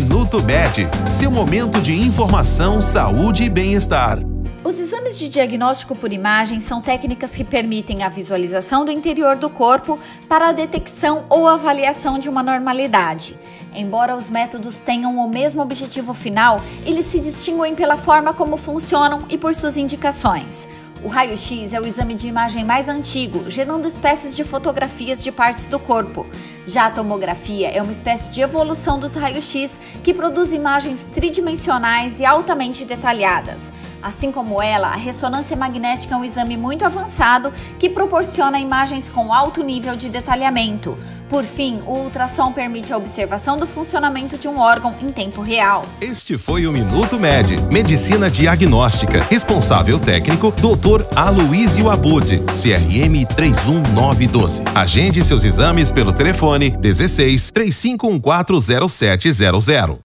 Minuto Med, seu momento de informação, saúde e bem-estar. Os exames de diagnóstico por imagem são técnicas que permitem a visualização do interior do corpo para a detecção ou avaliação de uma normalidade. Embora os métodos tenham o mesmo objetivo final, eles se distinguem pela forma como funcionam e por suas indicações. O raio-x é o exame de imagem mais antigo, gerando espécies de fotografias de partes do corpo. Já a tomografia é uma espécie de evolução dos raios-x que produz imagens tridimensionais e altamente detalhadas. Assim como ela, a ressonância magnética é um exame muito avançado que proporciona imagens com alto nível de detalhamento. Por fim, o ultrassom permite a observação do funcionamento de um órgão em tempo real. Este foi o Minuto Med, Medicina Diagnóstica. Responsável técnico, Dr. Aloysio Abud, CRM 31912. Agende seus exames pelo telefone 16 35140700.